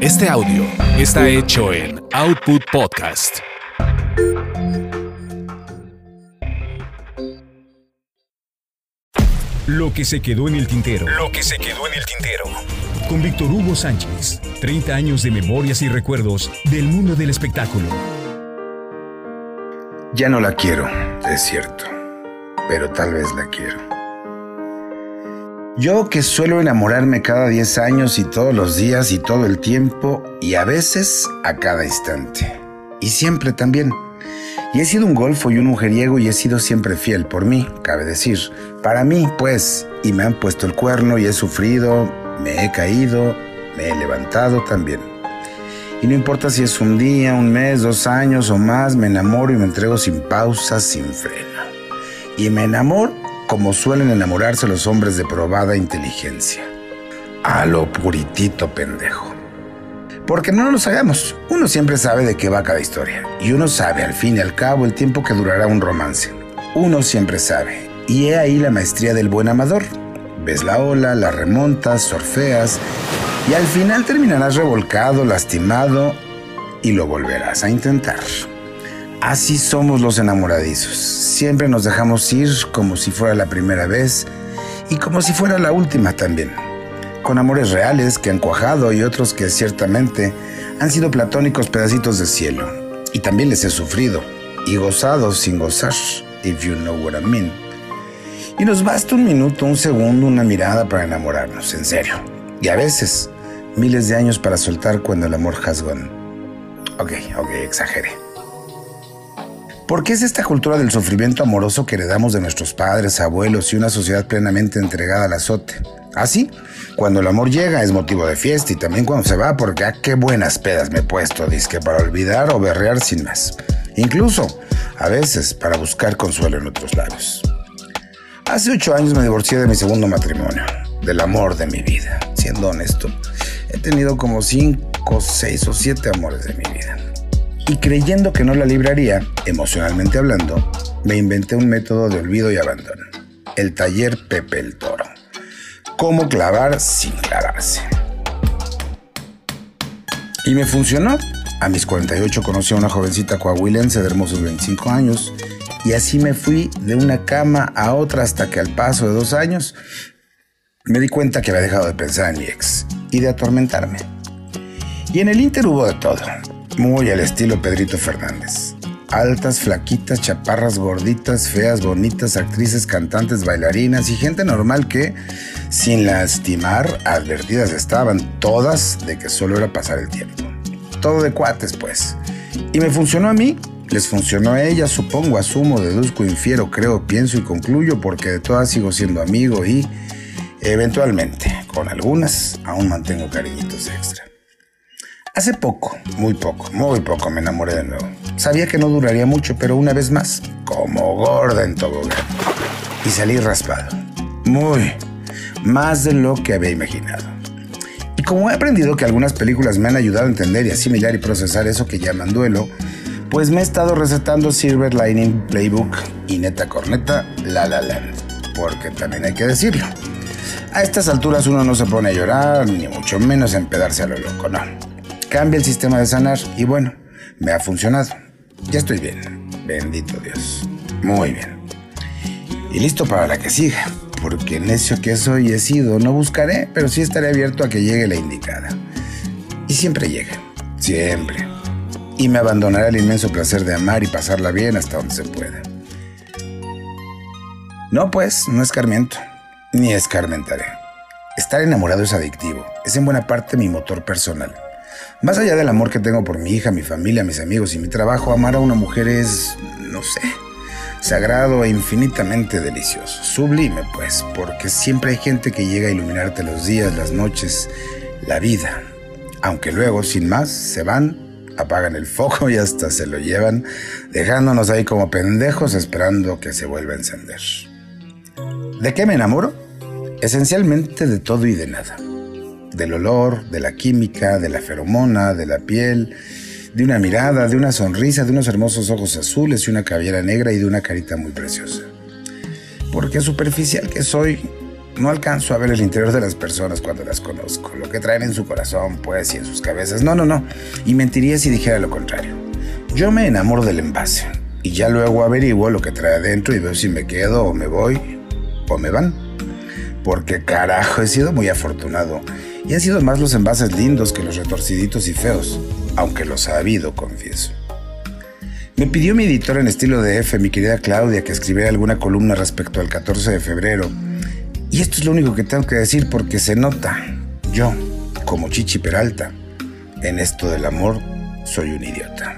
Este audio está hecho en Output Podcast. Lo que se quedó en el tintero. Lo que se quedó en el tintero. Con Víctor Hugo Sánchez. 30 años de memorias y recuerdos del mundo del espectáculo. Ya no la quiero, es cierto. Pero tal vez la quiero. Yo que suelo enamorarme cada 10 años y todos los días y todo el tiempo y a veces a cada instante. Y siempre también. Y he sido un golfo y un mujeriego y he sido siempre fiel por mí, cabe decir. Para mí, pues, y me han puesto el cuerno y he sufrido, me he caído, me he levantado también. Y no importa si es un día, un mes, dos años o más, me enamoro y me entrego sin pausa, sin freno. Y me enamoro como suelen enamorarse los hombres de probada inteligencia. A lo puritito pendejo. Porque no nos hagamos, uno siempre sabe de qué va cada historia. Y uno sabe al fin y al cabo el tiempo que durará un romance. Uno siempre sabe. Y he ahí la maestría del buen amador. Ves la ola, la remontas, surfeas y al final terminarás revolcado, lastimado y lo volverás a intentar. Así somos los enamoradizos. Siempre nos dejamos ir como si fuera la primera vez y como si fuera la última también. Con amores reales que han cuajado y otros que ciertamente han sido platónicos pedacitos de cielo. Y también les he sufrido y gozado sin gozar, if you know what I mean. Y nos basta un minuto, un segundo, una mirada para enamorarnos, en serio. Y a veces, miles de años para soltar cuando el amor has gone. Ok, ok, exageré. ¿Por qué es esta cultura del sufrimiento amoroso que heredamos de nuestros padres, abuelos y una sociedad plenamente entregada al azote? Así, cuando el amor llega es motivo de fiesta y también cuando se va porque ah, qué buenas pedas me he puesto, disque para olvidar o berrear sin más. Incluso, a veces, para buscar consuelo en otros lados. Hace ocho años me divorcié de mi segundo matrimonio, del amor de mi vida. Siendo honesto, he tenido como cinco, seis o siete amores de mi vida y creyendo que no la libraría, emocionalmente hablando, me inventé un método de olvido y abandono. El taller Pepe el Toro. Cómo clavar sin clavarse. Y me funcionó. A mis 48 conocí a una jovencita coahuilense de hermosos 25 años y así me fui de una cama a otra hasta que al paso de dos años me di cuenta que había dejado de pensar en mi ex y de atormentarme. Y en el Inter hubo de todo muy al estilo Pedrito Fernández. Altas, flaquitas, chaparras, gorditas, feas, bonitas, actrices, cantantes, bailarinas y gente normal que, sin lastimar, advertidas estaban todas de que solo era pasar el tiempo. Todo de cuates, pues. Y me funcionó a mí, les funcionó a ella, supongo, asumo, deduzco, infiero, creo, pienso y concluyo porque de todas sigo siendo amigo y, eventualmente, con algunas, aún mantengo cariñitos extra. Hace poco, muy poco, muy poco me enamoré de nuevo. Sabía que no duraría mucho, pero una vez más, como gorda en tobogán. Y salí raspado. Muy, más de lo que había imaginado. Y como he aprendido que algunas películas me han ayudado a entender y asimilar y procesar eso que llaman duelo, pues me he estado recetando Silver Lining Playbook y neta corneta La La Land. Porque también hay que decirlo. A estas alturas uno no se pone a llorar, ni mucho menos a empedarse a lo loco, no cambia el sistema de sanar y bueno, me ha funcionado. Ya estoy bien, bendito Dios. Muy bien. Y listo para la que siga, porque necio que soy he sido, no buscaré, pero sí estaré abierto a que llegue la indicada. Y siempre llega, siempre. Y me abandonaré el inmenso placer de amar y pasarla bien hasta donde se pueda. No, pues, no escarmiento, ni escarmentaré. Estar enamorado es adictivo, es en buena parte mi motor personal. Más allá del amor que tengo por mi hija, mi familia, mis amigos y mi trabajo, amar a una mujer es, no sé, sagrado e infinitamente delicioso. Sublime, pues, porque siempre hay gente que llega a iluminarte los días, las noches, la vida. Aunque luego, sin más, se van, apagan el foco y hasta se lo llevan, dejándonos ahí como pendejos esperando que se vuelva a encender. ¿De qué me enamoro? Esencialmente de todo y de nada del olor, de la química, de la feromona, de la piel, de una mirada, de una sonrisa, de unos hermosos ojos azules y una cabellera negra y de una carita muy preciosa. Porque superficial que soy, No alcanzo a ver el interior de las personas cuando las conozco, lo que traen en su corazón, pues, y en sus cabezas. No, no, no. Y mentiría si dijera lo contrario. Yo me enamoro del envase y ya luego averiguo lo que trae adentro y veo si me quedo o me voy o me van. Porque carajo, he sido muy afortunado. Y han sido más los envases lindos que los retorciditos y feos, aunque los ha habido, confieso. Me pidió mi editor en estilo de F, mi querida Claudia, que escribiera alguna columna respecto al 14 de febrero y esto es lo único que tengo que decir porque se nota. Yo, como Chichi Peralta, en esto del amor, soy un idiota.